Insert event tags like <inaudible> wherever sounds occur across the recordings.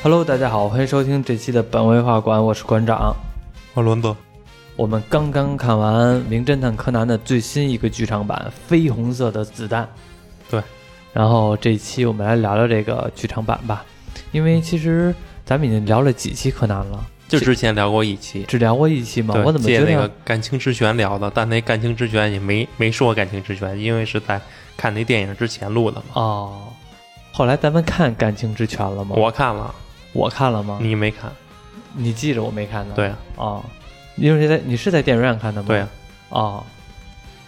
Hello，大家好，欢迎收听这期的本位画馆，我是馆长。我伦子，我们刚刚看完《名侦探柯南》的最新一个剧场版《绯红色的子弹》。对，然后这一期我们来聊聊这个剧场版吧，因为其实咱们已经聊了几期柯南了，就之前聊过一期，只聊过一期吗？对我怎么觉得借那个感情之泉聊的，但那感情之泉也没没说感情之泉，因为是在看那电影之前录的嘛。哦？后来咱们看《感情之泉》了吗？我看了，我看了吗？你没看？你记着我没看呢。对，啊，哦，因为是在你是在电影院看的吗？对啊，哦，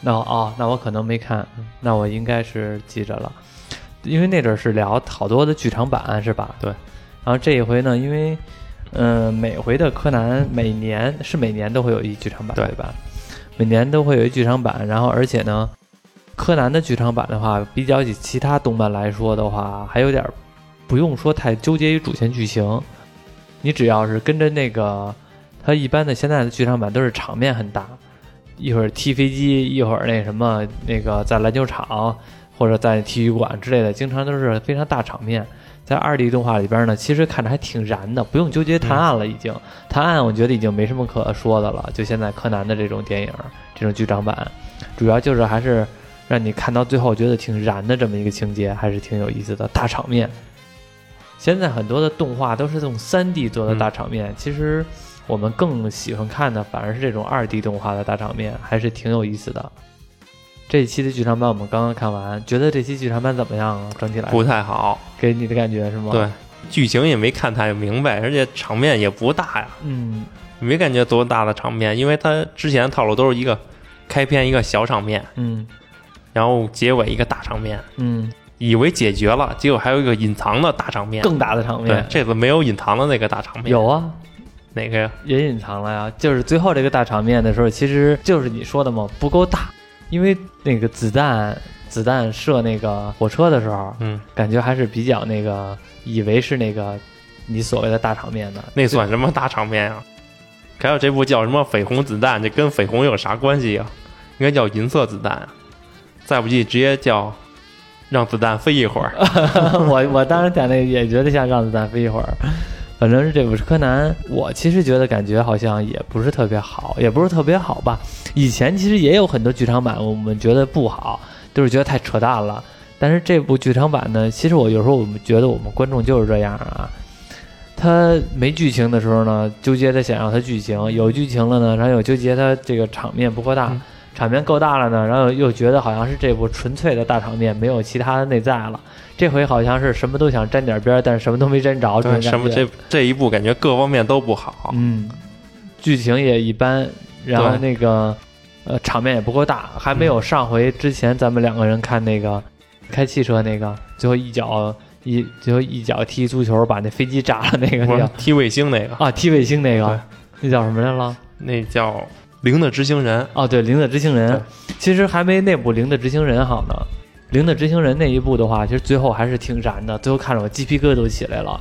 那哦，那我可能没看，那我应该是记着了，因为那阵儿是聊好多的剧场版是吧？对。然后这一回呢，因为嗯、呃每回的柯南每年是每年都会有一剧场版对吧？每年都会有一剧场版，然后而且呢，柯南的剧场版的话，比较起其他动漫来说的话，还有点儿不用说太纠结于主线剧情，你只要是跟着那个。它一般的现在的剧场版都是场面很大，一会儿踢飞机，一会儿那什么那个在篮球场或者在体育馆之类的，经常都是非常大场面。在二 D 动画里边呢，其实看着还挺燃的，不用纠结探案了，已经、探案我觉得已经没什么可说的了。就现在柯南的这种电影，这种剧场版，主要就是还是让你看到最后觉得挺燃的这么一个情节，还是挺有意思的大场面。现在很多的动画都是这种三 D 做的大场面，其实我们更喜欢看的反而是这种二 D 动画的大场面，还是挺有意思的。这一期的剧场版我们刚刚看完，觉得这期剧场版怎么样啊？整体来不太好。给你的感觉是吗？对，，剧情也没看太明白，而且场面也不大呀，嗯没感觉多大的场面，因为它之前套路都是一个开篇一个小场面，嗯然后结尾一个大场面，嗯，以为解决了，结果还有一个隐藏的大场面。更大的场对面，这次没有隐藏的那个大场面。有啊，哪个呀？也隐藏了呀。就是最后这个大场面的时候，其实就是你说的嘛，不够大，因为那个子弹子弹射那个火车的时候，嗯，感觉还是比较那个，以为是那个你所谓的大场面的。那算什么大场面啊、还有这部叫什么绯红子弹，这跟绯红有啥关系呀、应该叫银色子弹啊，再不济直接叫让子弹飞一会儿。<laughs> 我我当时讲那个也觉得像让子弹飞一会儿，反正是这部是柯南，我其实觉得感觉好像也不是特别好，也不是特别好吧。以前其实也有很多剧场版，我们觉得不好，都是觉得太扯淡了。但是这部剧场版呢，其实我有时候我们觉得我们观众就是这样啊，他没剧情的时候呢，纠结的想要他剧情；有剧情了呢，然后又纠结他这个场面不够大。嗯场面够大了呢，然后又觉得好像是这部纯粹的大场面，没有其他的内在了。这回好像是什么都想沾点边，但是什么都没沾着，什么这这一部感觉各方面都不好。嗯，剧情也一般，然后那个呃场面也不够大，还没有上回之前咱们两个人看那个开汽车那个，最后一脚一最后一脚踢足球把那飞机炸了那个叫踢卫星那个，啊踢卫星那个，那叫什么来了？那叫零的执行人。哦，对，《零的执行人》其实还没那部《零的执行人》好呢。《零的执行人》那一部的话，其实最后还是挺燃的，最后看着我鸡皮疙瘩都起来了。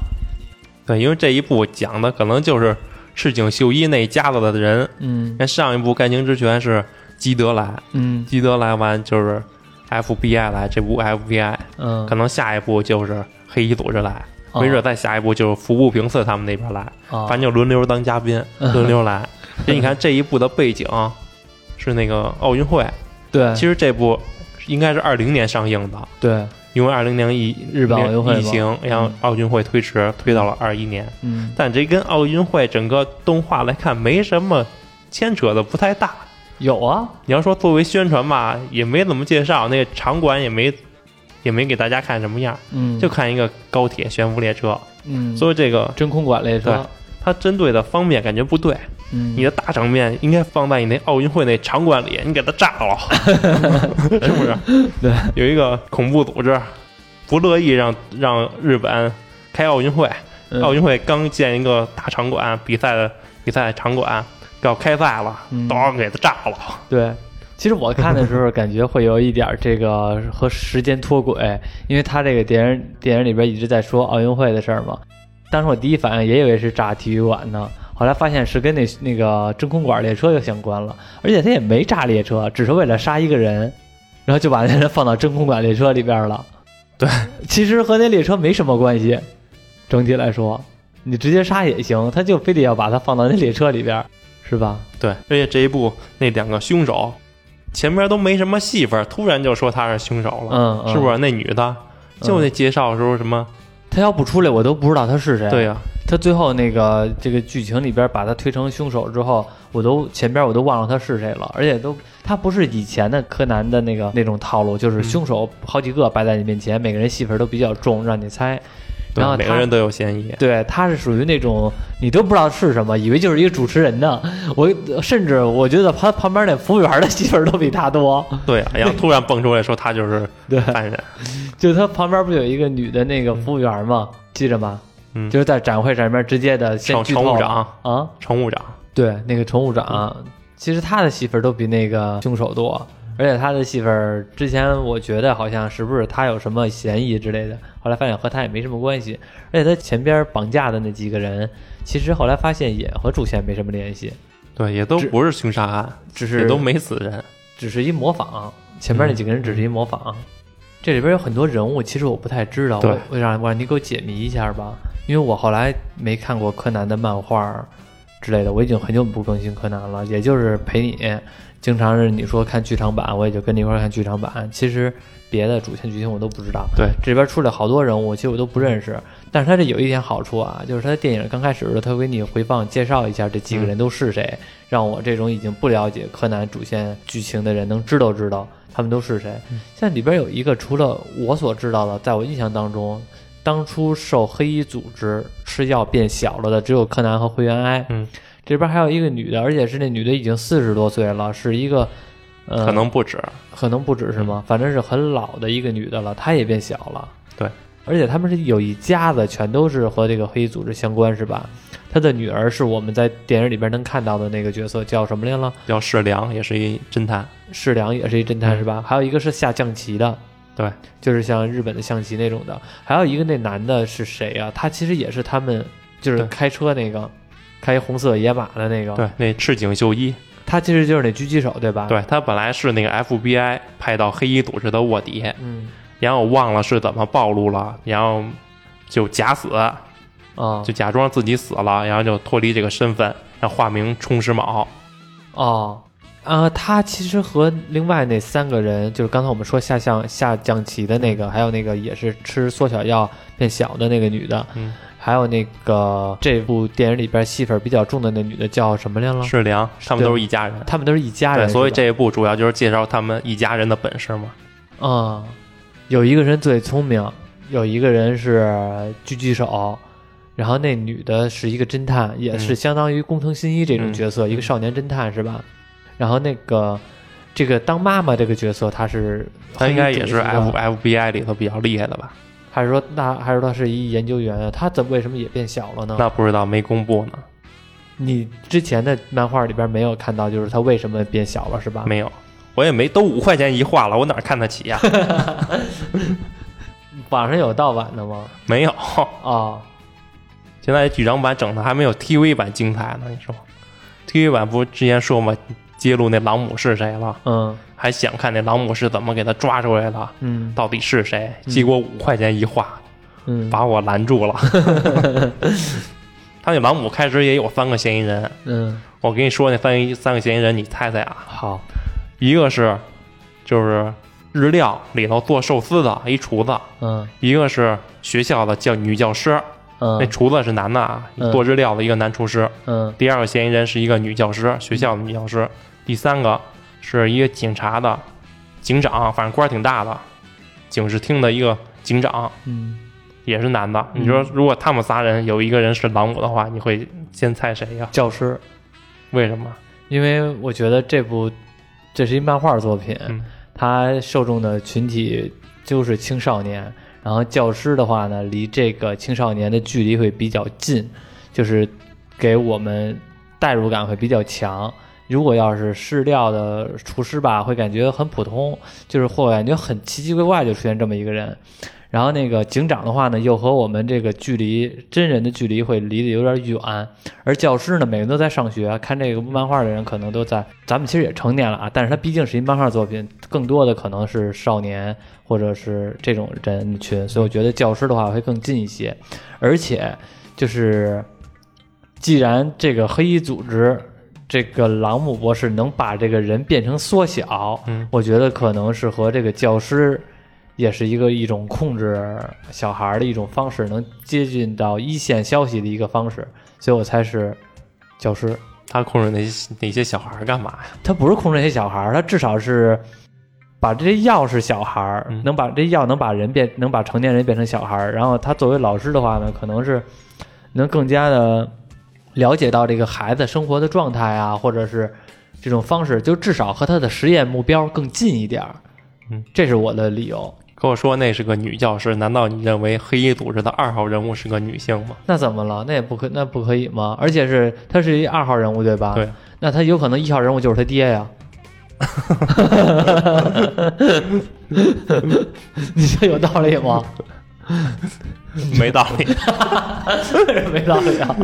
对，因为这一部讲的可能就是赤井秀一那一家子的人。嗯那上一部《感情之泉》是基德来，嗯基德来完就是 FBI 来，这部 FBI 嗯，可能下一步就是黑衣组织来，哦没准再下一步就是服部平次他们那边来，啊，反正就轮流当嘉宾，嗯轮流来。所以你看这一部的背景是那个奥运会，对其实这部应该是二零年上映的，对，因为二零年疫日本奥运会疫情让嗯奥运会推迟，推到了二一年。嗯但这跟奥运会整个动画来看没什么牵扯的，不太大。有啊，你要说作为宣传吧，也没怎么介绍，那个场馆也没也没给大家看什么样，嗯，就看一个高铁悬浮列车。嗯，所以这个真空管列车，它针对的方面感觉不对，嗯，你的大场面应该放在你那奥运会那场馆里，你给它炸了，<laughs> 是不是？对，有一个恐怖组织不乐意让让日本开奥运会，嗯奥运会刚建一个大场馆，比赛的比赛场馆要开赛了，嗯当给它炸了。对。其实我看的时候，感觉会有一点这个和时间脱轨，因为他这个电影电影里边一直在说奥运会的事儿嘛。当时我第一反应也以为是炸体育馆呢，后来发现是跟那那个真空管列车又相关了，而且他也没炸列车，只是为了杀一个人，然后就把那人放到真空管列车里边了。对，其实和那列车没什么关系，整体来说，你直接杀也行，他就非得要把他放到那列车里边儿，是吧？对，而且这一部那两个凶手前面都没什么戏份，突然就说他是凶手了，嗯，嗯是不是？那女的就那介绍的时候什么？他要不出来，我都不知道他是谁。对呀、他最后那个这个剧情里边把他推成凶手之后，我都前边我都忘了他是谁了，而且都他不是以前的柯南的那个那种套路，就是凶手好几个摆在你面前，每个人戏份都比较重，让你猜。对然后每个人都有嫌疑。对，他是属于那种你都不知道是什么，以为就是一个主持人呢。我甚至我觉得他旁边那服务员的戏份都比他多。<laughs> 对呀、然后突然蹦出来说他就是 <laughs> 对，犯人。就他旁边不有一个女的那个服务员吗？记着吗？嗯就是在展会上面直接的先乘剧透乘务长，啊，乘务长，对，那个乘务长，其实他的戏份都比那个凶手多，而且他的戏份之前我觉得好像是不是他有什么嫌疑之类的，后来发现和他也没什么关系，而且他前边绑架的那几个人，其实后来发现也和主线没什么联系，对，也都不是凶杀案，只是也都没死人。只是一模仿，前面那几个人只是一模仿。这里边有很多人物，其实我不太知道，我让我让你给我解谜一下吧，因为我后来没看过柯南的漫画之类的，我已经很久不更新柯南了，也就是陪你，经常是你说看剧场版，我也就跟你一块儿看剧场版，其实别的主线剧情我都不知道。对，这里边出来好多人物，其实我都不认识，但是它这有一点好处啊，就是他的电影刚开始的时候，它会给你回放介绍一下这几个人都是谁，让我这种已经不了解柯南主线剧情的人能知道知道他们都是谁。现在里边有一个，除了我所知道的，在我印象当中，当初受黑衣组织吃药变小了的只有柯南和灰原哀。嗯，这边还有一个女的，而且是那女的已经四十多岁了，是一个。呃，可能不止。可能不止是吗？反正是很老的一个女的了，她也变小了。对，而且他们是有一家子，全都是和这个黑衣组织相关，是吧？她的女儿是我们在电影里边能看到的那个角色，叫什么来了？叫世良，也是一侦探。世良也是一侦探，是吧？还有一个是下象棋的，对，就是像日本的象棋那种的。还有一个那男的是谁呀、他其实也是他们，就是开车那个，开一红色野马的那个。，对，那赤井秀一，他其实就是那狙击手，对吧？，对他本来是那个 FBI 派到黑衣组织的卧底，嗯然后我忘了是怎么暴露了，然后就假死，啊，就假装自己死了，然后就脱离这个身份，然后化名冲石卯。哦，啊，他其实和另外那三个人，就是刚才我们说下象下象棋的那个，还有那个也是吃缩小药变小的那个女的，嗯，还有那个这部电影里边戏份比较重的那女的叫什么来了？世良，他们都是一家人。他们都是一家人，对，所以这一部主要就是介绍他们一家人的本事嘛。嗯、有一个人最聪明，有一个人是狙击手，然后那女的是一个侦探，也是嗯相当于工藤新一这种角色，嗯一个少年侦探是吧？然后那个这个当妈妈这个角色，她是她应该也是 F 的 FBI 里头比较厉害的吧？还是说那还是说他是一研究员啊？他怎么为什么也变小了呢？那不知道没公布呢，你之前的漫画里边没有看到，就是他为什么变小了是吧？没有，我也没都五块钱一画了，我哪看得起呀、<laughs> 网上有盗版的吗？没有，啊、<laughs> 现在剧场版整的还没有 TV 版精彩呢。你说，TV 版不是之前说嘛，揭露那朗姆是谁了，嗯还想看那朗姆是怎么给他抓出来的，嗯到底是谁？结果五块钱一画，嗯把我拦住了。<laughs> 他那朗姆开始也有三个嫌疑人，嗯，我跟你说那三个三个嫌疑人，你猜猜啊？好，一个是就是日料里头做寿司的一厨子，嗯一个是学校的教女教师，嗯那嗯厨子是男的啊，嗯做日料的一个男厨师。嗯第二个嫌疑人是一个女教师，学校的女教师。第三个是一个警察的警长，反正官儿挺大的，警视厅的一个警长，嗯，也是男的。嗯你说如果他们仨人有一个人是朗姆的话，你会先猜谁呀？教师，为什么？因为我觉得这部这是一漫画作品，嗯它受众的群体就是青少年，然后教师的话呢，离这个青少年的距离会比较近，就是给我们代入感会比较强。如果要是试料的厨师吧，会感觉很普通，就是或感觉很奇奇怪怪就出现这么一个人。然后那个警长的话呢，又和我们这个距离真人的距离会离得有点远，而教师呢，每个人都在上学，看这个漫画的人可能都在，咱们其实也成年了啊，但是他毕竟是一漫画作品，更多的可能是少年或者是这种人群，所以我觉得教师的话会更近一些，而且就是既然这个黑衣组织这个朗姆博士能把这个人变成缩小，嗯我觉得可能是和这个教师也是一个一种控制小孩儿的一种方式，能接近到一线消息的一个方式，所以我猜是教师。他控制那些那些小孩儿干嘛呀？他不是控制那些小孩儿，他至少是把这些药是小孩能把这药能把人变，能把成年人变成小孩儿。然后他作为老师的话呢，可能是能更加的了解到这个孩子生活的状态啊，或者是这种方式，就至少和他的实验目标更近一点儿。嗯，这是我的理由。跟我说那是个女教师，难道你认为黑衣组织的二号人物是个女性吗？那怎么了？那也不可，那不可以吗？而且是他是一二号人物，对吧？对。那他有可能一号人物就是他爹呀。<laughs> <laughs> 你说有道理吗？<laughs> 没道理。<laughs> 没道理啊！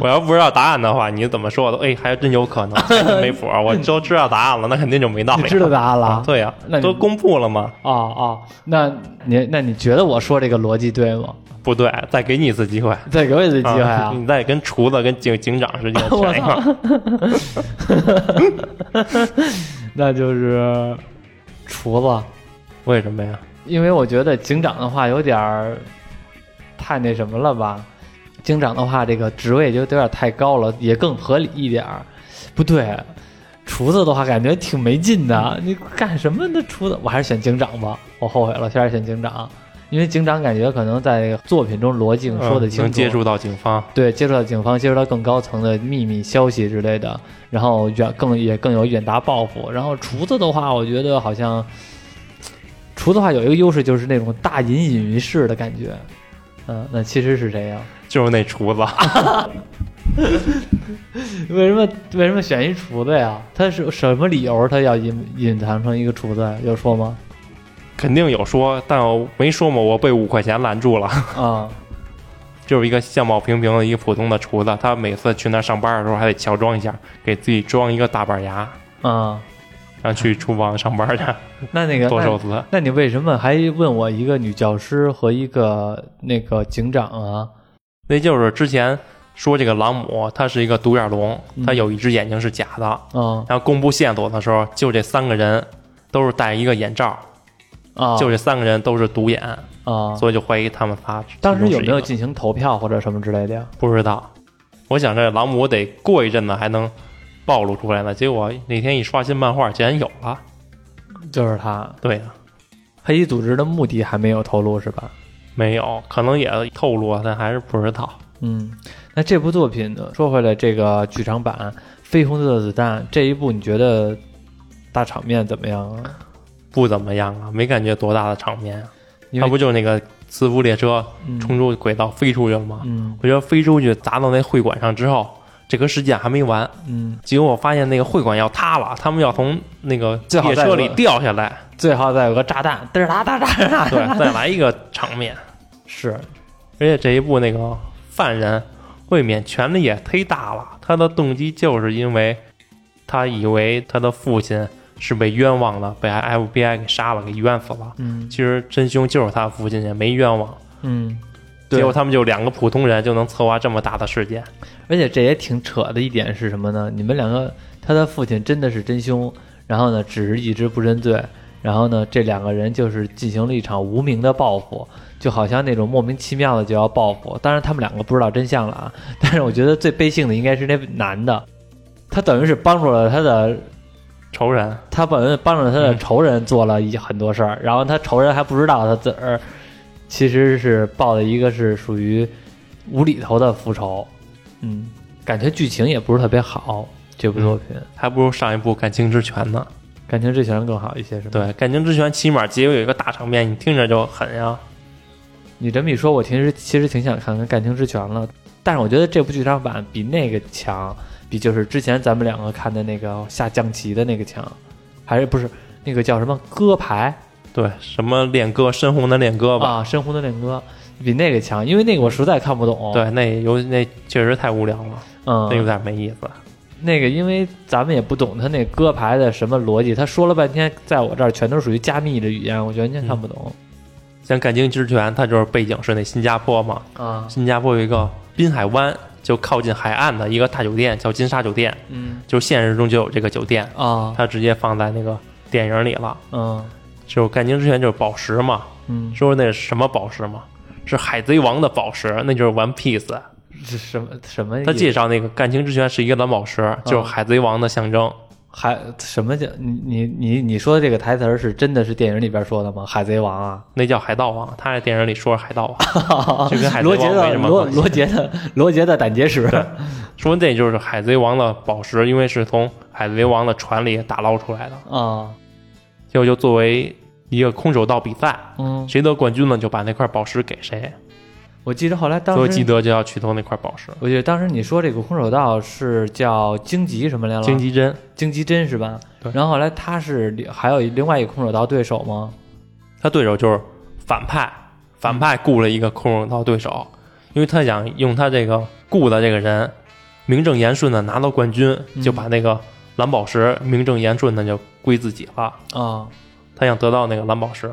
我要不知道答案的话，你怎么说我都？哎，还真有可能，没谱。我都知道答案了，那肯定就没道理。你知道答案了啊对呀、那都公布了吗？哦哦，那你那你觉得我说这个逻辑对吗？不对，再给你一次机会。再给我一次机会啊！你再跟厨子跟警警长之间我选一个，<laughs> 那就是厨子，为什么呀？因为我觉得警长的话有点儿太那什么了吧？警长的话，这个职位就有点太高了，也更合理一点儿。不对，厨子的话感觉挺没劲的，<laughs> 你干什么呢？厨子，我还是选警长吧，我后悔了，还是选警长，因为警长感觉可能在作品中逻辑更说得嗯清楚，能接触到警方，对，接触到警方，接触到更高层的秘密消息之类的，然后远更也更有远大抱负。然后厨子的话，我觉得好像厨子的话有一个优势，就是那种大隐隐于市的感觉。嗯，那其实是这样。就是那厨子。<laughs> 为什么为什么选一厨子呀？他是什么理由？他要隐隐藏成一个厨子？有说吗？肯定有说，但我没说嘛，我被五块钱拦住了。啊、<laughs> 就是一个相貌平平的一个普通的厨子，他每次去那上班的时候还得乔装一下，给自己装一个大板牙，啊、然后去厨房上班去 <laughs> 那那个那剁寿司。那你为什么还问我一个女教师和一个那个警长啊？那就是之前说这个朗姆他是一个独眼龙，嗯他有一只眼睛是假的。嗯然后公布线索的时候，就这三个人都是戴一个眼罩，啊，就这三个人都是独眼，啊，所以就怀疑他们仨。当时有没有进行投票或者什么之类的呀？不知道？我想这朗姆得过一阵子还能暴露出来了，结果那天一刷新漫画，竟然有了。就是他，对呀、黑衣组织的目的还没有透露是吧？没有，可能也透露了，但还是不知道。嗯，那这部作品呢？说回来，这个剧场版《绯红色的子弹》这一部，你觉得大场面怎么样啊？不怎么样啊，没感觉多大的场面啊。因为他不就是那个磁浮列车嗯冲出轨道飞出去了吗？嗯我觉得飞出去砸到那会馆上之后，这个事件还没完。嗯，结果我发现那个会馆要塌了，他们要从那个列车里掉下来，最好再有个炸弹，嘚儿哒哒哒哒。对，再来一个场面。<laughs> 是，而且这一部那个犯人未免权力也忒大了，他的动机就是因为他以为他的父亲是被冤枉的，被 FBI 给杀了，给冤死了。嗯其实真凶就是他父亲，也没冤枉。嗯，对结果他们就两个普通人就能策划这么大的事件。而且这也挺扯的一点是什么呢？你们两个，他的父亲真的是真凶，然后呢，只是一直不认罪，然后呢，这两个人就是进行了一场无名的报复，就好像那种莫名其妙的就要报复。当然，他们两个不知道真相了啊，但是我觉得最悲幸的应该是那男的，他等于是帮助了他的，仇人，他本来帮助他的仇人做了一很多事儿，然后他仇人还不知道他自个儿其实是报的一个是属于无厘头的复仇。嗯，感觉剧情也不是特别好，这部作品、还不如上一部《感情之泉》呢。感情之泉更好一些，是吧？，对，《感情之泉》起码结尾有一个大场面，你听着就狠呀。你这么一说，我其实其实挺想看看感情之泉了，但是我觉得这部剧场版比那个强，比就是之前咱们两个看的那个下象棋的那个强，还是不是那个叫什么歌牌对，什么恋歌，深红的恋歌吧。啊？深红的恋歌比那个强，因为那个我实在看不懂。，对，那有那确实太无聊了，嗯，那有点没意思。那个，因为咱们也不懂他那歌牌的什么逻辑，他说了半天，在我这儿全都属于加密的语言，我完嗯全看不懂、像《感情之泉》，它就是背景是那新加坡嘛，啊。新加坡有一个滨海湾，就靠近海岸的一个大酒店，叫金沙酒店，嗯就现实中就有这个酒店，啊它直接放在那个电影里了。嗯就是感情之泉就是宝石嘛，嗯，说那是什么宝石嘛？是海贼王的宝石，那就是 One Piece。这什么什么？他介绍那个感情之泉是一个蓝宝石，就是海贼王的象征。还什么叫你你你你说的这个台词儿是真的是电影里边说的吗？海贼王啊，那叫海盗王，他在电影里说是海盗王，<laughs> 就跟海贼罗杰王没的罗什么关系罗杰的罗杰的胆结石，说那就是海贼王的宝石，因为是从海贼王的船里打捞出来的。啊，结果就作为一个空手道比赛，嗯，谁得冠军呢，就把那块宝石给谁。我记得后来当所以基时，德就要去偷那块宝石。我记得当时你说这个空手道是叫荆棘什么来了？荆棘针，荆棘针是吧？对然后后来他是还有另外一个空手道对手吗？他对手就是反派，反派雇了一个空手道对手，因为他想用他这个雇的这个人名正言顺的拿到冠军，嗯就把那个蓝宝石名正言顺的就归自己了。啊，他想得到那个蓝宝石，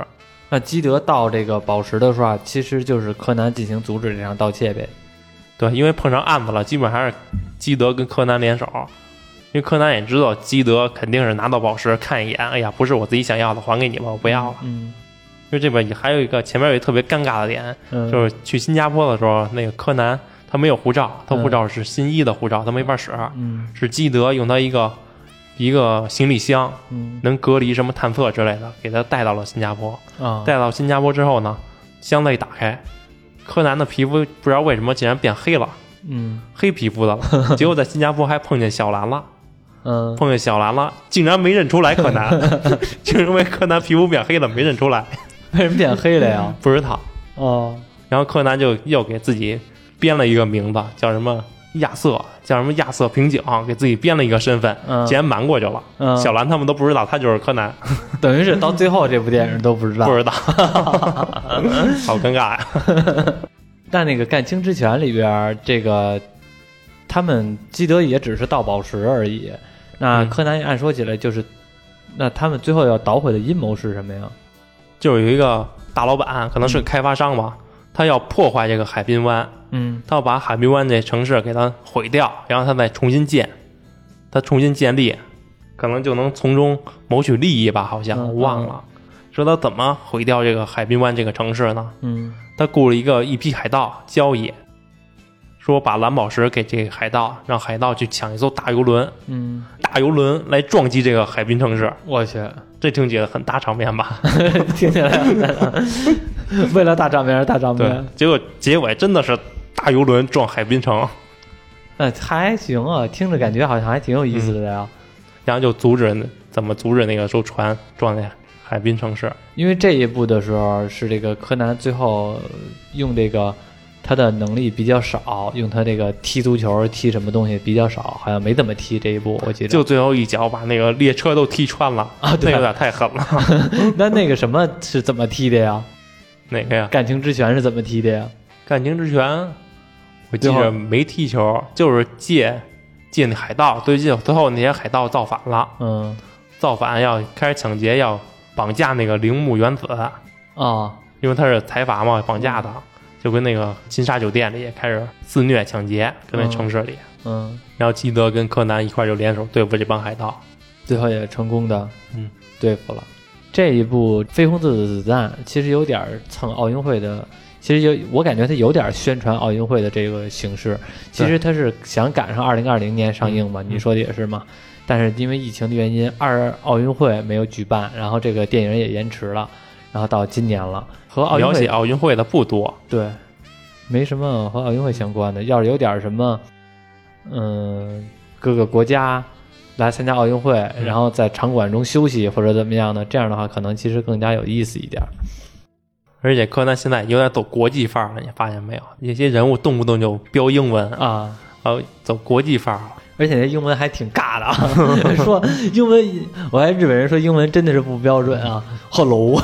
那基德盗这个宝石的时候啊，其实就是柯南进行阻止这场盗窃呗。对，因为碰上案子了，基本还是基德跟柯南联手。因为柯南也知道基德肯定是拿到宝石看一眼，哎呀，不是我自己想要的，还给你吧，我不要了。嗯因为这边也还有一个前面有一个特别尴尬的点，嗯，就是去新加坡的时候，那个柯南他没有护照，他嗯护照是新一的护照，他没法使，嗯是基德用他一个一个行李箱嗯能隔离什么探测之类的，给他带到了新加坡。啊，带到新加坡之后呢，箱子一打开，柯南的皮肤不知道为什么竟然变黑了，嗯黑皮肤的了。<laughs> 结果在新加坡还碰见小兰了，嗯碰见小兰了，竟然没认出来柯南，<laughs> 就是因为柯南皮肤变黑了没认出来，为什么变黑了呀？<laughs> 不知道。哦，然后柯南就又给自己编了一个名字，叫什么亚瑟，叫什么亚瑟平井，给自己编了一个身份，嗯竟然瞒过去了。嗯，小兰他们都不知道他就是柯南，<laughs> 等于是到最后这部电影都不知道不。知道，<laughs> 好尴尬呀。<laughs> 但那个《干青之拳》里边儿，这个他们基德也只是盗宝石而已。那嗯柯南按说起来就是，那他们最后要捣毁的阴谋是什么呀？就是有一个大老板，可能是个开发商吧，他要破坏这个海滨湾，嗯他要把海滨湾这城市给它毁掉，然后他再重新建，他重新建立，可能就能从中谋取利益吧？好像、忘了。说他怎么毁掉这个海滨湾这个城市呢？嗯他雇了一个一批海盗交易，说把蓝宝石给这个海盗，让海盗去抢一艘大游轮，嗯，大游轮来撞击这个海滨城市。我去，这听起来很大场面吧？<laughs> 听起来为了大场面而大场对面，，结果结尾真的是大游轮撞海滨城，那还行啊，听着感觉好像还挺有意思的呀。然后就阻止怎么阻止那个艘船撞那海滨城市。因为这一部的时候是这个柯南最后用这个他的能力比较少，用他这个踢足球踢什么东西比较少，好像没怎么踢这一步，我记得。就最后一脚把那个列车都踢穿了啊对那有点太狠了。<laughs> 那那个什么是怎么踢的呀？哪个呀？感情之拳是怎么踢的呀？感情之拳，我记着没踢球，就是借借那海盗，最近最后那些海盗造反了，嗯造反要开始抢劫，要绑架那个铃木原子，啊因为他是财阀嘛，绑架的，就跟那个金沙酒店里也开始肆虐抢劫，跟那嗯城市里。嗯，然后基德跟柯南一块儿就联手对付这帮海盗。最后也成功的嗯对付了。这一部《绯红色的子弹》其实有点蹭奥运会的，其实有我感觉它有点宣传奥运会的这个形式。其实它是想赶上二零二零年上映嘛，嗯你说的也是嘛。但是因为疫情的原因，二奥运会没有举办，然后这个电影也延迟了，然后到今年了。和奥运描写会奥运会的不多，对，没什么和奥运会相关的。要是有点什么，嗯，各个国家来参加奥运会，然后在场馆中休息或者怎么样的，这样的话可能其实更加有意思一点。而且柯南现在有点走国际范儿了，你发现没有？有些人物动不动就标英文，啊，呃，走国际范儿了。而且那英文还挺尬的啊，<laughs> 说英文，我还日本人说英文真的是不标准啊，hello，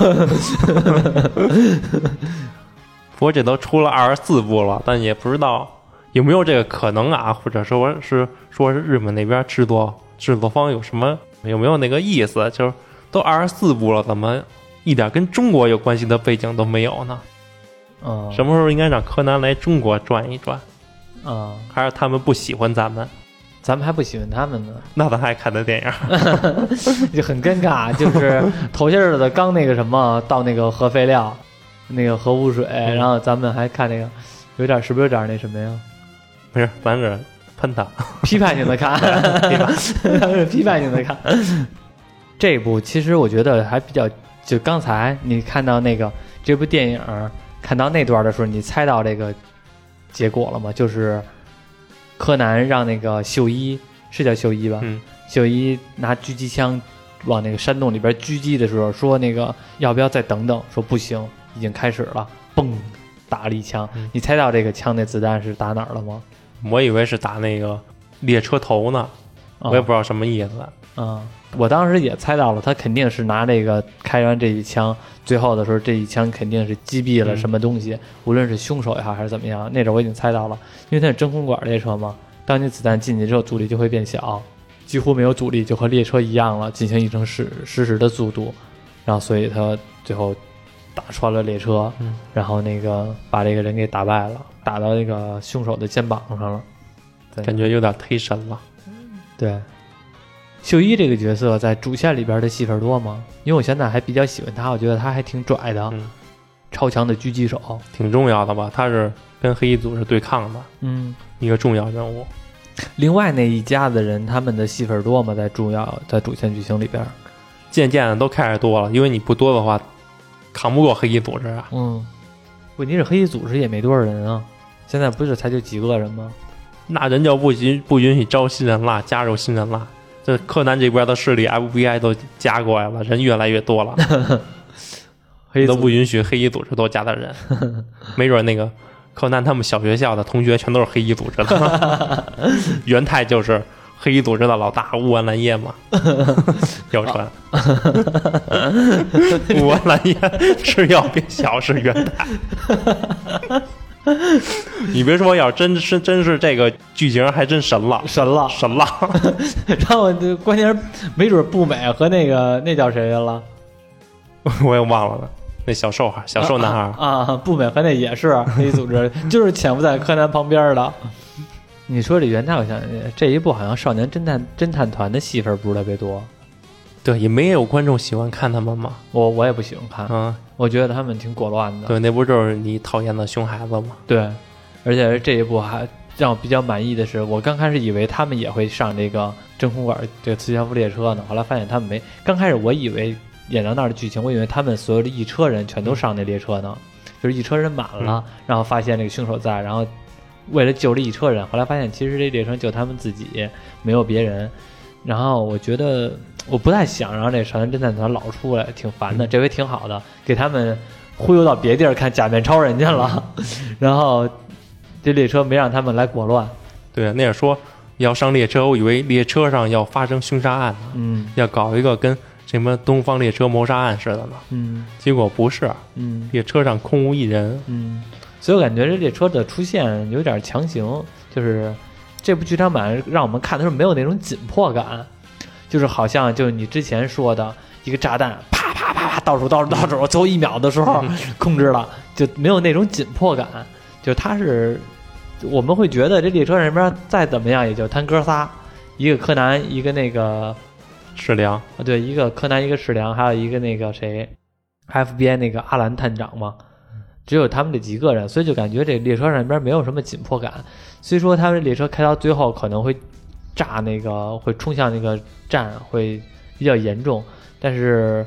不过这都出了二十四部了，但也不知道有没有这个可能啊，或者说是说是日本那边制作制作方有什么有没有那个意思？就是都二十四部了，怎么一点跟中国有关系的背景都没有呢？嗯，什么时候应该让柯南来中国转一转？啊，还是他们不喜欢咱们？咱们还不喜欢他们呢，<laughs> 那咱还看的电影？<laughs> 就很尴尬。就是头些日子刚那个什么到那个核废料，那个核污水，嗯然后咱们还看那个，有点是不是有点那什么呀？不是，咱这喷他。<laughs> 批判性的看，批判性的看。这一部其实我觉得还比较，就刚才你看到那个这部电影看到那段的时候，你猜到这个结果了吗？就是柯南让那个秀一是叫秀一吧？嗯，秀一拿狙击枪往那个山洞里边狙击的时候，说那个要不要再等等？说不行，已经开始了，嘣，打了一枪。嗯你猜到这个枪那子弹是打哪儿了吗？我以为是打那个列车头呢，啊我也不知道什么意思。嗯，我当时也猜到了，他肯定是拿这个开完这一枪，最后的时候这一枪肯定是击毙了什么东西，无论是凶手也好还是怎么样，那阵儿我已经猜到了，因为它是真空管列车嘛，当你子弹进去之后，阻力就会变小，几乎没有阻力，就和列车一样了，进行一种实实时的速度，然后所以他最后打穿了列车，嗯然后那个把这个人给打败了，打到那个凶手的肩膀上了。对感觉有点忒神了。对，秀一这个角色在主线里边的戏份多吗？因为我现在还比较喜欢他，我觉得他还挺拽的，嗯超强的狙击手。挺重要的吧？他是跟黑衣组是对抗的嗯，一个重要人物。另外那一家子人他们的戏份多吗？在重要在主线剧情里边？渐渐的都开始多了，因为你不多的话，扛不过黑衣组织啊。嗯，问题是黑衣组织也没多少人啊，现在不是才就几个人吗？那人就不允不允许招新人了，加入新人了。这柯南这边的势力 FBI 都加过来了，人越来越多了，都 <laughs> 黑都不允许黑衣组织多加的人。<laughs> 没准那个柯南他们小学校的同学全都是黑衣组织的，<laughs> 元太就是黑衣组织的老大乌丸兰叶嘛，谣传。乌丸兰叶吃药变小是元太。<laughs> 你别说，要真是真是这个剧情，还真神了，神了。神了。<laughs> 然后这关键是没准步美和那个那叫谁了？<laughs> 我也忘了呢，那小瘦孩，小瘦男孩，啊，啊步美和那也是黑组织，就是潜伏在柯南旁边的。你说这原太，我想起这一部好像少年侦探侦探团的戏份不是特别多，对，也没有观众喜欢看他们嘛。我我也不喜欢看，嗯，我觉得他们挺果乱的。对，那不就是你讨厌的熊孩子吗？对，而且这一部还让我比较满意的是，我刚开始以为他们也会上这个真空管这个磁悬浮列车呢，后来发现他们没。刚开始我以为演到那儿的剧情，我以为他们所有的一车人全都上那列车呢，就是一车人满了，然后发现这个凶手在，然后为了救这一车人，后来发现其实这列车就他们自己，没有别人。然后我觉得我不太想让这少年侦探团老出来，挺烦的。这回挺好的，给他们忽悠到别地儿看假面超人去了。<laughs> 然后这列车没让他们来裹乱。对，那也说要上列车，我以为列车上要发生凶杀案呢，嗯要搞一个跟什么东方列车谋杀案似的呢。嗯结果不是，嗯列车上空无一人。嗯，所以我感觉这列车的出现有点强行，就是这部剧场版让我们看的时候没有那种紧迫感，就是好像就是你之前说的一个炸弹啪啪啪啪倒数倒数倒数，最后一秒的时候控制了，就没有那种紧迫感，就他是我们会觉得这列车上边再怎么样也就他哥仨，一个柯南，一个那个世良，啊，对，一个柯南，一个史良，还有一个那个谁，FBI 那个阿兰探长嘛，只有他们这几个人，所以就感觉这列车上边没有什么紧迫感。虽说他们列车开到最后可能会炸那个，会冲向那个站，会比较严重，但是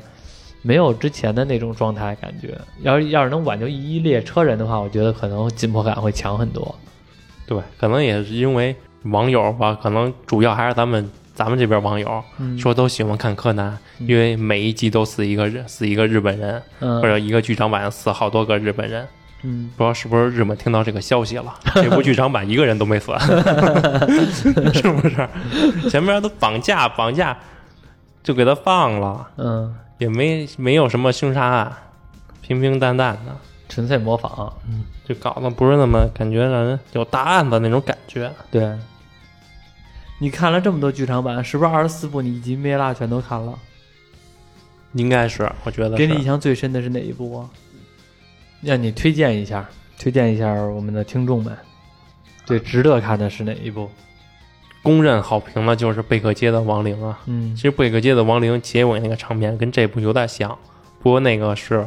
没有之前的那种状态感觉。要是要是能挽救一一列车人的话，我觉得可能紧迫感会强很多。对，可能也是因为网友吧，可能主要还是咱们咱们这边网友嗯说都喜欢看柯南，嗯因为每一集都死一个人，死一个日本人，嗯或者一个剧场版死好多个日本人。嗯，不知道是不是日本听到这个消息了？<laughs> 这部剧场版一个人都没死，<laughs> 是不是？前面都绑架绑架，就给他放了，嗯，也没没有什么凶杀案，平平淡淡的，纯粹模仿。嗯就搞得不是那么感觉让人有大案的那种感觉。对，你看了这么多剧场版，是不是二十四部你一集没落全都看了？应该是，我觉得给你印象最深的是哪一部啊？让你推荐一下，推荐一下我们的听众们。最值得看的是哪一部？公认好评的就是贝克街的亡灵啊。嗯其实贝克街的亡灵结尾那个场面跟这部有点像，不过那个是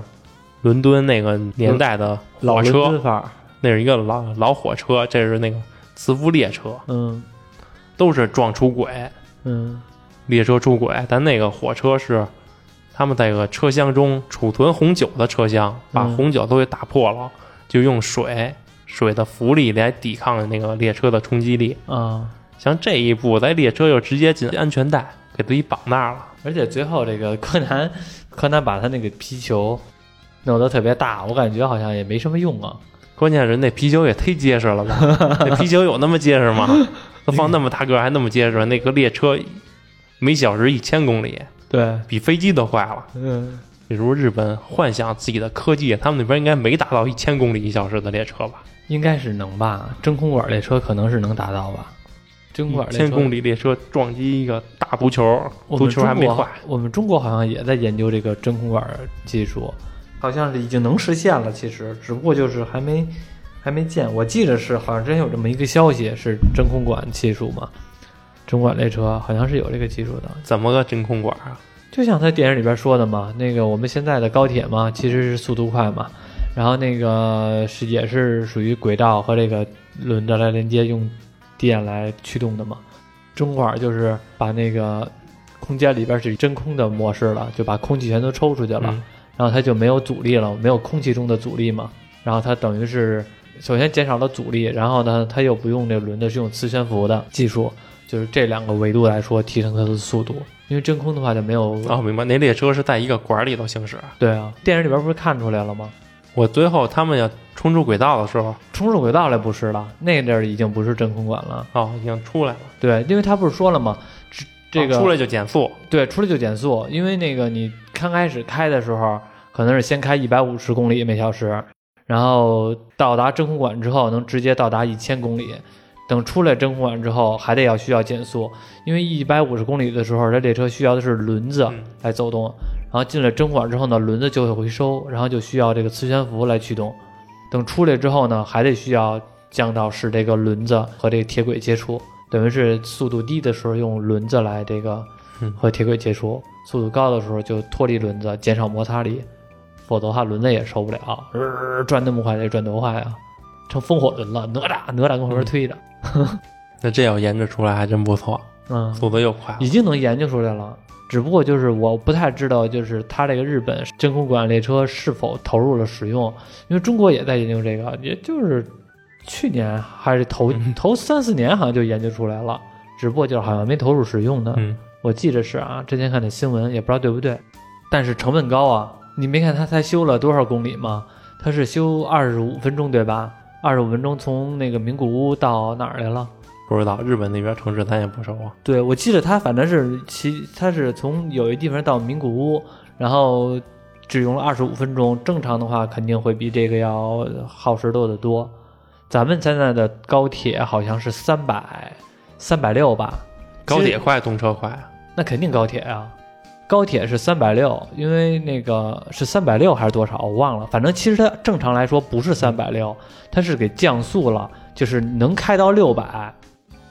伦敦那个年代的老车。那是一个老老火车，这是那个磁浮列车，嗯都是撞出轨，嗯列车出轨，但那个火车是他们在一个车厢中储存红酒的车厢，把嗯红酒都给打破了，就用水水的浮力来抵抗那个列车的冲击力。啊，像这一步，在列车就直接进安全带，给自己绑那儿了。而且最后这个柯南，柯南把他那个皮球弄得特别大，我感觉好像也没什么用啊。关键是那皮球也忒结实了吧？<laughs> 那皮球有那么结实吗？<laughs> 都放那么大个儿还那么结实，那个列车每小时一千公里，对，比飞机都快了。嗯，比如日本幻想自己的科技，他们那边应该没达到一千公里一小时的列车吧？应该是能吧？真空管列车可能是能达到吧？真空管列车千公里列车撞击一个大足球，足球还没坏。我们中国好像也在研究这个真空管技术，好像是已经能实现了。其实只不过就是还没还没见。我记得是好像真有这么一个消息，是真空管技术嘛？真空管列车好像是有这个技术的。怎么个真空管啊？就像他电影里边说的嘛，那个我们现在的高铁嘛，其实是速度快嘛，然后那个是也是属于轨道和这个轮子来连接，用电来驱动的嘛。真空管就是把那个空间里边是真空的模式了，就把空气全都抽出去了，嗯然后它就没有阻力了，没有空气中的阻力嘛，然后它等于是首先减少了阻力，然后呢，它又不用这个轮子，是用磁悬浮的技术，就是这两个维度来说提升它的速度。因为真空的话就没有哦，明白，那列车是在一个管里头行驶。对啊，电影里边不是看出来了吗？我最后他们要冲出轨道的时候，冲出轨道来不是了，那地儿已经不是真空管了。哦，已经出来了，对，因为他不是说了吗？这这个、哦出来就减速，对，出来就减速，因为那个你刚开始开的时候，可能是先开一百五十公里每小时，然后到达真空管之后能直接到达一千公里。等出来真空管之后，还得要需要减速，因为一百五十公里的时候，这列车需要的是轮子嗯。来走动。然后进了真空管之后呢，轮子就会回收，然后就需要这个磁悬浮来驱动。等出来之后呢，还得需要降到使这个轮子和这个铁轨接触，等于是速度低的时候用轮子来这个嗯。和铁轨接触，速度高的时候就脱离轮子，减少摩擦力，否则的话轮子也受不了，呃转那么快得转多快啊，成风火轮了，哪吒哪吒跟后边推着，<laughs> 那这要研制出来还真不错，嗯，速度又快已。经能研究出来了。只不过就是我不太知道，就是它这个日本真空管列车是否投入了使用，因为中国也在研究这个，也就是去年还是头嗯头三四年好像就研究出来了，只不过就是好像没投入使用呢。嗯，我记着是啊，之前看的新闻也不知道对不对，但是成本高啊！你没看它才修了多少公里吗？它是修二十五分钟对吧？二十五分钟从那个名古屋到哪儿来了？不知道日本那边城市咱也不熟啊。对，我记得他反正是其他是从有一地方到名古屋，然后只用了二十五分钟。正常的话肯定会比这个要耗时多得多。咱们现在的高铁好像是三百三百六吧？高铁快，动车快啊。那肯定高铁啊，高铁是三百六，因为那个是三百六还是多少我忘了，反正其实它正常来说不是三百六，它是给降速了，就是能开到六百，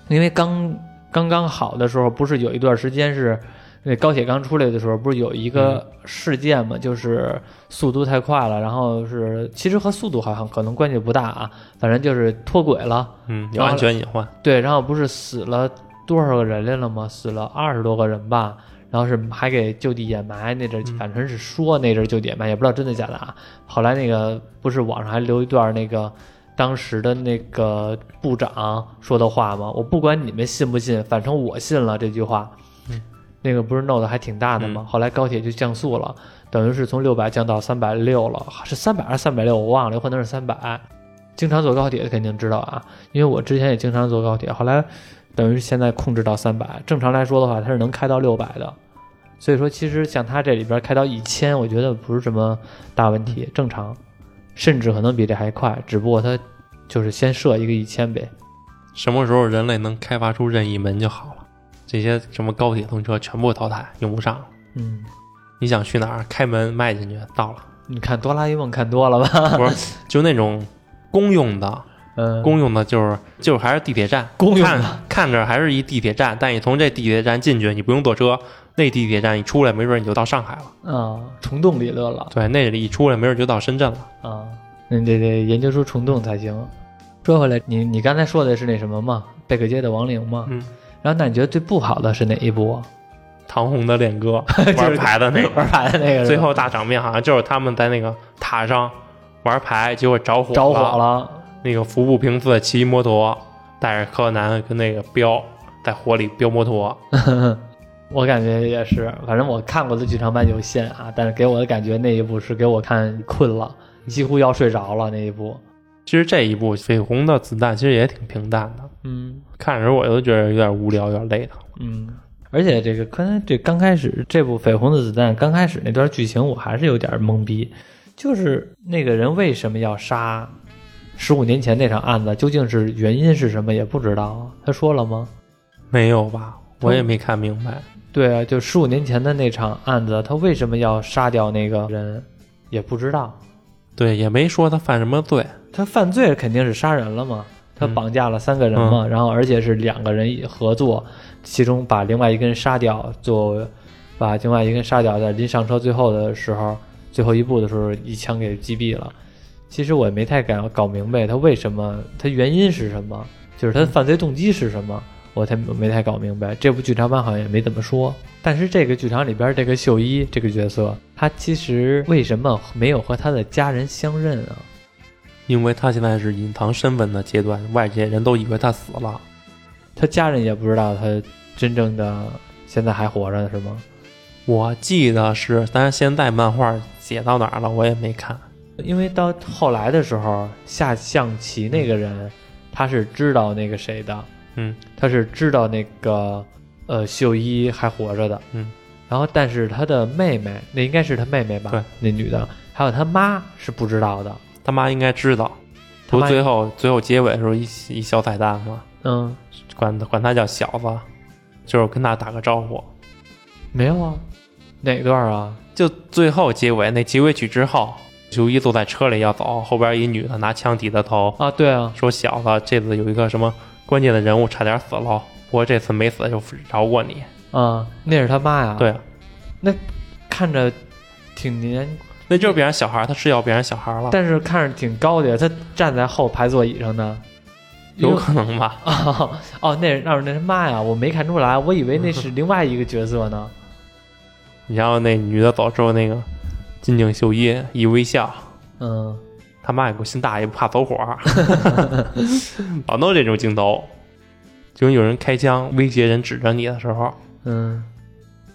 因为刚刚刚好的时候，不是有一段时间是那高铁刚出来的时候，不是有一个事件嘛，就是速度太快了，然后是其实和速度好像可能关系不大啊，反正就是脱轨了。嗯，有安全隐患。对，然后不是死了多少个人来了吗？死了二十多个人吧。然后是还给就地掩埋，那阵反正是说那阵儿就地掩埋，也不知道真的假的啊。后来那个不是网上还留一段那个当时的那个部长说的话吗？我不管你们信不信，反正我信了这句话。嗯，那个不是闹得还挺大的吗？后来高铁就降速了，等于是从六百降到三百六了，是三百还是三百六？我忘了，有可能是三百。经常坐高铁的肯定知道啊，因为我之前也经常坐高铁，后来等于是现在控制到三百。正常来说的话，它是能开到六百的，所以说其实像它这里边开到一千，我觉得不是什么大问题，正常，甚至可能比这还快，只不过它就是先设一个一千呗。什么时候人类能开发出任意门就好了？这些什么高铁动车全部淘汰，用不上了。嗯，你想去哪儿，开门迈进去到了。你看哆啦 A 梦看多了吧？不是，就那种公用的，嗯，公用的就是就是还是地铁站，公用的看看着还是一地铁站，但你从这地铁站进去，你不用坐车，那地铁站一出来，没准你就到上海了。啊，虫洞理论了对，那里一出来，没准就到深圳了。啊，那你得得研究出虫洞才行。说回来，你你刚才说的是那什么嘛？贝克街的亡灵嘛？嗯，然后那你觉得最不好的是哪一部啊？唐红的恋歌，<laughs> 就是玩牌的那个，玩牌的那个，最后大场面好像就是他们在那个塔上玩牌，结果着火着火了，那个服部平次骑摩托，带着柯南跟那个彪在火里飙摩托。<laughs> 我感觉也是，反正我看过的剧场版有限啊，但是给我的感觉那一部是给我看困了，几乎要睡着了那一部。其实这一部《绯红的子弹》其实也挺平淡的，嗯看着我都觉得有点无聊，有点累的。嗯，而且这个柯南这刚开始这部《绯红的子弹》刚开始那段剧情我还是有点懵逼，就是那个人为什么要杀十五年前那场案子，究竟是原因是什么也不知道啊？他说了吗？没有吧？我也没看明白。对啊，就十五年前的那场案子，他为什么要杀掉那个人，也不知道。对，也没说他犯什么罪。他犯罪肯定是杀人了嘛，他嗯绑架了三个人嘛，然后而且是两个人合作，其中把另外一个人杀掉，就把另外一个人杀掉，在临上车最后的时候，最后一步的时候一枪给击毙了。其实我也没太敢搞明白他为什么，他原因是什么，就是他犯罪动机是什么，我才没太搞明白。这部剧场版好像也没怎么说。但是这个剧场里边这个秀一这个角色，他其实为什么没有和他的家人相认啊？因为他现在是隐藏身份的阶段，外界人都以为他死了。他家人也不知道他真正的现在还活着是吗？我记得是，但是现在漫画写到哪儿了，我也没看。因为到后来的时候，下象棋那个人他是知道那个谁的，嗯，他是知道那个呃秀一还活着的，嗯，然后但是他的妹妹，那应该是他妹妹吧？对，那女的，还有他妈是不知道的，他妈应该知道。不最后最后结尾的时候一一小彩蛋吗？嗯，管管他叫小子，就是跟他打个招呼。没有啊，哪段啊？就最后结尾那结尾曲之后，秀一坐在车里要走，后边一女的拿枪抵他头，啊，对啊，说小子，这次有一个什么关键的人物差点死了，不过这次没死就饶过你。啊，那是他妈呀，对，那，看着挺年那就是别人小孩，他是要别人小孩了，但是看着挺高的，他站在后排座椅上呢。有可能吧？哦 <laughs> 哦，那是那是那是妈呀，我没看出来，我以为那是另外一个角色呢。<laughs> 然后那女的走之后，那个金井秀一一微笑，嗯，他妈有个新大爷不怕走火，<laughs> <laughs> 老弄这种镜头，就有人开枪威胁人指着你的时候，嗯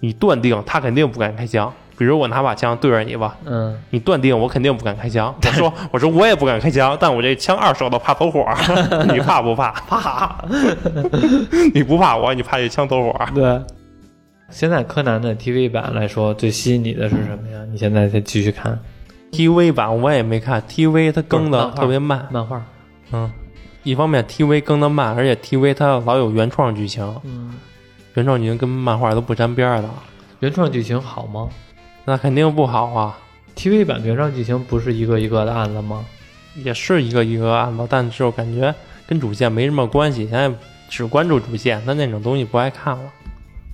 你断定他肯定不敢开枪。比如我拿把枪对着你吧，嗯，你断定我肯定不敢开枪。我说 <laughs> 我说我也不敢开枪，但我这枪二手的怕走火，你怕不怕？怕。你不怕我，你怕这枪走火？对。现在柯南的 TV 版来说，最吸引你的是什么呀？你现在再继续看 TV 版我也没看，TV 它更的特别慢。漫画。嗯，一方面 TV 更的慢，而且 TV 它老有原创剧情，嗯，原创剧情跟漫画都不沾边儿的，原创剧情好吗那肯定不好啊。？TV 版原创剧情不是一个一个的案子吗？也是一个一个案子，但是我感觉跟主线没什么关系。现在只关注主线，那那种东西不爱看了。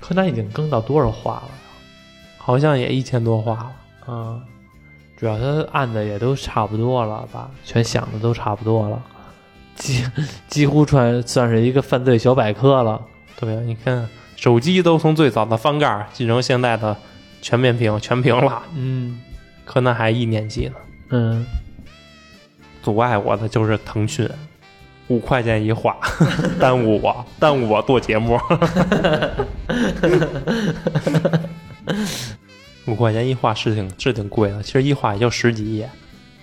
柯南已经更到多少话了？好像也一千多话了。嗯，主要他案的也都差不多了吧，全想的都差不多了，几几乎算算是一个犯罪小百科了。对啊，你看手机都从最早的翻盖儿进成现在的全面屏、全屏了，嗯柯南还一年级呢。嗯，阻碍我的就是腾讯，五块钱一画，<laughs> 耽误我，耽误我做节目。五块钱一画是挺是挺贵的，其实一画也就十几页，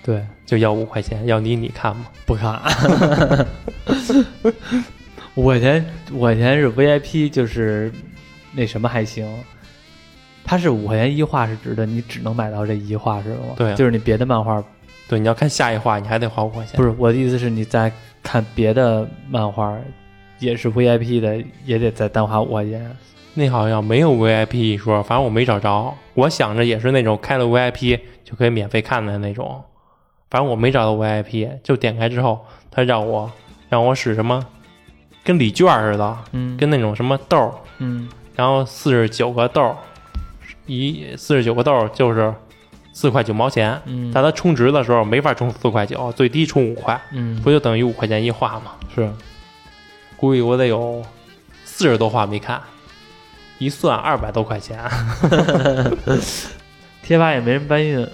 对，就要五块钱，要你你看吗？不看。<laughs> 五块钱，五块钱是 VIP，就是那什么还行。它是五块钱一画，是指的你只能买到这一画是吗？对啊就是你别的漫画对，你要看下一话，你还得花五块钱。不是我的意思是你再看别的漫画，也是 VIP 的，也得再单花五块钱。那好像没有 VIP 一说，反正我没找着。我想着也是那种开了 VIP 就可以免费看的那种，反正我没找到 VIP，就点开之后，他让我让我使什么，跟礼券似的，嗯，跟那种什么豆儿，嗯然后四十九个豆儿，一四十九个豆儿就是四块九毛钱。嗯但他充值的时候没法充四块九，最低充五块，嗯不就等于五块钱一话吗？是估计我得有四十多画没看，一算二百多块钱。<laughs> 贴吧也没人搬运，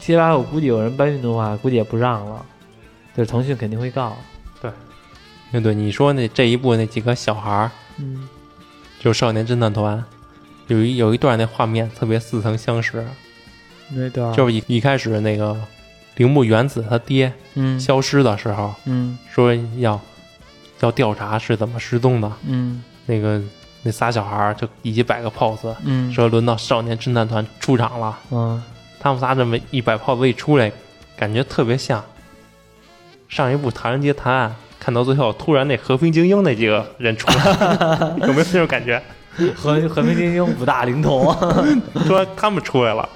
贴吧我估计有人搬运的话，估计也不让了，就是腾讯肯定会告。对对，你说那这一部那几个小孩儿，嗯就少年侦探团，有一有一段那画面特别似曾相识，那段就是一一开始那个铃木原子他爹嗯。消失的时候，嗯。说要要调查是怎么失踪的，嗯。那个那仨小孩儿就一起摆个 pose，嗯。说轮到少年侦探团出场了。嗯。他们仨这么一摆 pose 一出来，感觉特别像上一部《唐人街探案》，看到最后突然那和平精英那几个人出来了，<laughs> 有没有那种感觉？和和平精英五大灵童，说他们出来了，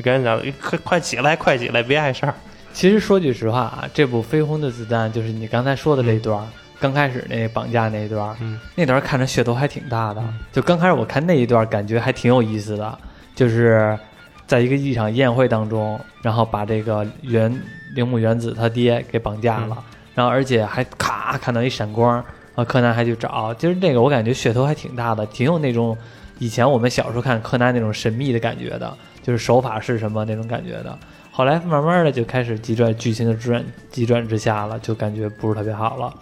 就赶紧讲，快快起来，快起来，别碍事儿。其实说句实话啊，这部《绯红的子弹》就是你刚才说的那段儿，刚开始那绑架那一段那段儿看着噱头还挺大的嗯。就刚开始我看那一段儿，感觉还挺有意思的，就是在一个一场宴会当中，然后把这个原铃木原子他爹给绑架了，嗯然后而且还咔看到一闪光，然后柯南还去找。其实这个我感觉噱头还挺大的，挺有那种以前我们小时候看柯南那种神秘的感觉的，就是手法是什么那种感觉的。后来慢慢的就开始急转剧情的转急转直下了，就感觉不是特别好了。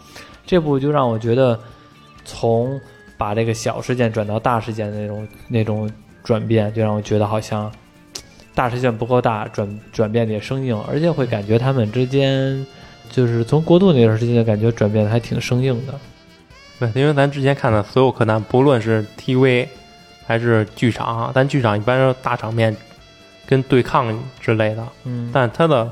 这部就让我觉得从把这个小事件转到大事件的那种那种转变，就让我觉得好像大事件不够大，转转变的也生硬，而且会感觉他们之间就是从国度那段时间的感觉转变的还挺生硬的。对，因为咱之前看的所有柯南，不论是 TV 还是剧场，但剧场一般是大场面跟对抗之类的，嗯，但它的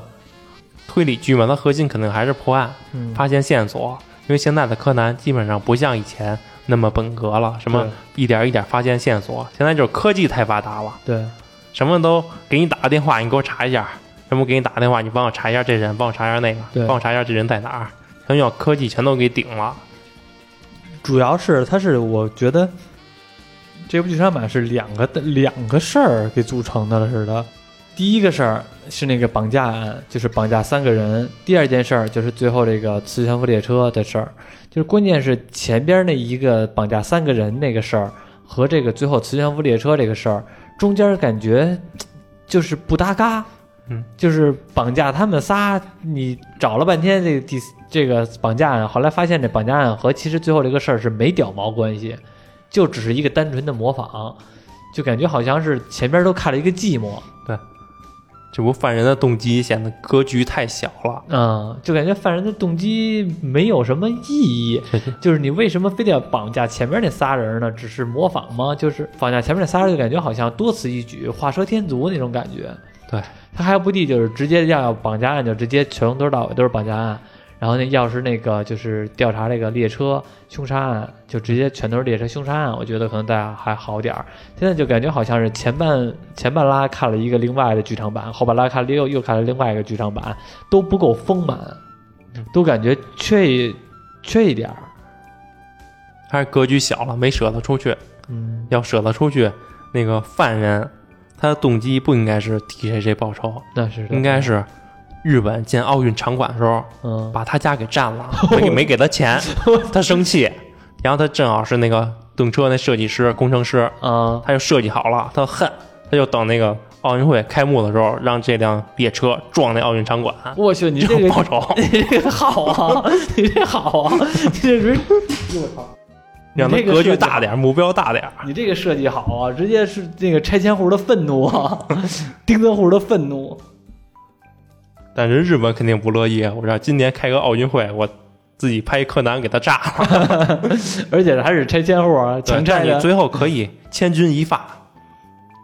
推理剧嘛，它核心肯定还是破案、嗯。发现线索。因为现在的柯南基本上不像以前那么本格了，什么一点一点发现线索，现在就是科技太发达了，对。什么都给你打个电话，你给我查一下；什么给你打个电话，你帮我查一下这人，帮我查一下那个，帮我查一下这人在哪儿。全要科技全都给顶了。主要是它是我觉得这部剧场版是两个的两个事儿给组成的了似的。第一个事儿是那个绑架案，就是绑架三个人；第二件事儿就是最后这个磁悬浮列车的事儿。就是关键是前边那一个绑架三个人那个事儿和这个最后磁悬浮列车这个事儿中间感觉就是不搭嘎。嗯，就是绑架他们仨，你找了半天这个第这个绑架案，后来发现这绑架案和其实最后这个事儿是没屌毛关系，就只是一个单纯的模仿，就感觉好像是前边都看了一个寂寞，对这不犯人的动机显得格局太小了。嗯，就感觉犯人的动机没有什么意义，就是你为什么非得要绑架前面那仨人呢？只是模仿吗？就是绑架前面那仨人，就感觉好像多此一举，画蛇添足那种感觉。对，他还不地就是直接要要绑架案，就直接从头到尾都是绑架案。然后那要是那个就是调查这个列车凶杀案，就直接全都是列车凶杀案，我觉得可能大家还好点儿。现在就感觉好像是前半前半拉看了一个另外的剧场版，后半拉看了又又看了另外一个剧场版，都不够丰满，都感觉缺一缺一点儿。还是格局小了，没舍得出去。嗯，要舍得出去，那个犯人他的动机不应该是替谁谁报仇，那是应该是日本建奥运场馆的时候嗯。把他家给占了，<laughs> 没给没给他钱，他生气，然后他正好是那个动车那设计师、工程师，嗯他就设计好了，他恨，他就等那个奥运会开幕的时候，让这辆列车撞那奥运场馆，我去，你这个报仇，<laughs> <laughs> 你这个好啊，你这好啊，你这是我操，让他格局大点，目标大点。你这个设计好啊，直接是那个拆迁户的愤怒啊，钉子户的愤怒。但是日本肯定不乐意，我让今年开个奥运会，我自己拍柯南给他炸了。<laughs> 而且还是拆迁户啊，强拆你最后可以千钧一发，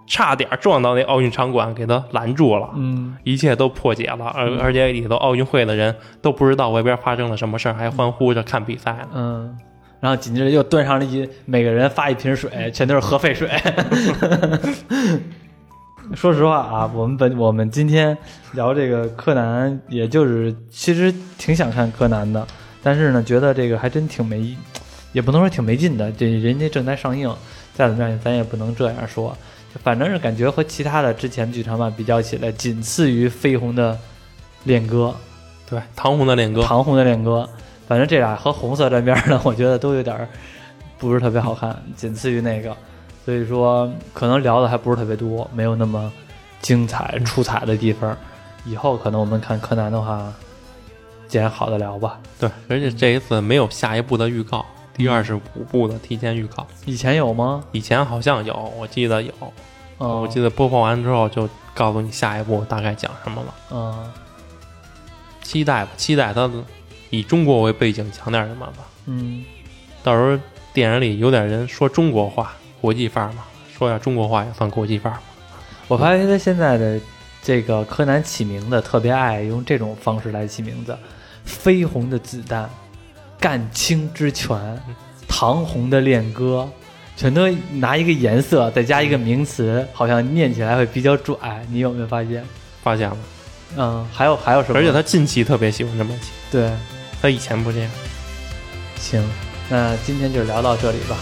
差点撞到那奥运场馆，给他拦住了，嗯，一切都破解了，而而且里头奥运会的人都不知道外边发生了什么事儿，还欢呼着看比赛呢。嗯，然后紧接着又端上了一，每个人发一瓶水，全都是核废水。<laughs> 说实话啊，我们本我们今天聊这个柯南，也就是其实挺想看柯南的，但是呢，觉得这个还真挺没，也不能说挺没劲的。这人家正在上映，再怎么样，咱也不能这样说。反正是感觉和其他的之前剧场版比较起来，仅次于绯红的恋歌、对，唐红的恋歌，唐红的恋歌。反正这俩和红色沾边儿的，我觉得都有点儿不是特别好看，仅次于那个。所以说，可能聊的还不是特别多，没有那么精彩出彩的地方。以后可能我们看柯南的话，捡好的聊吧。对，而且这一次没有下一部的预告，第二十五部的提前预告，以前有吗？以前好像有，我记得有，嗯，我记得播放完之后就告诉你下一步大概讲什么了。嗯期待吧，期待它以中国为背景讲点什么吧。嗯，到时候电影里有点人说中国话，国际范儿嘛，说点中国话也算国际范儿嘛。我发现他现在的这个柯南起名字特别爱用这种方式来起名字：绯红的子弹、干青之拳、唐红的恋歌，全都拿一个颜色再加一个名词，好像念起来会比较拽。你有没有发现？发现了，嗯，还有还有什么？而且他近期特别喜欢这么起，对，他以前不这样。行，那今天就聊到这里吧。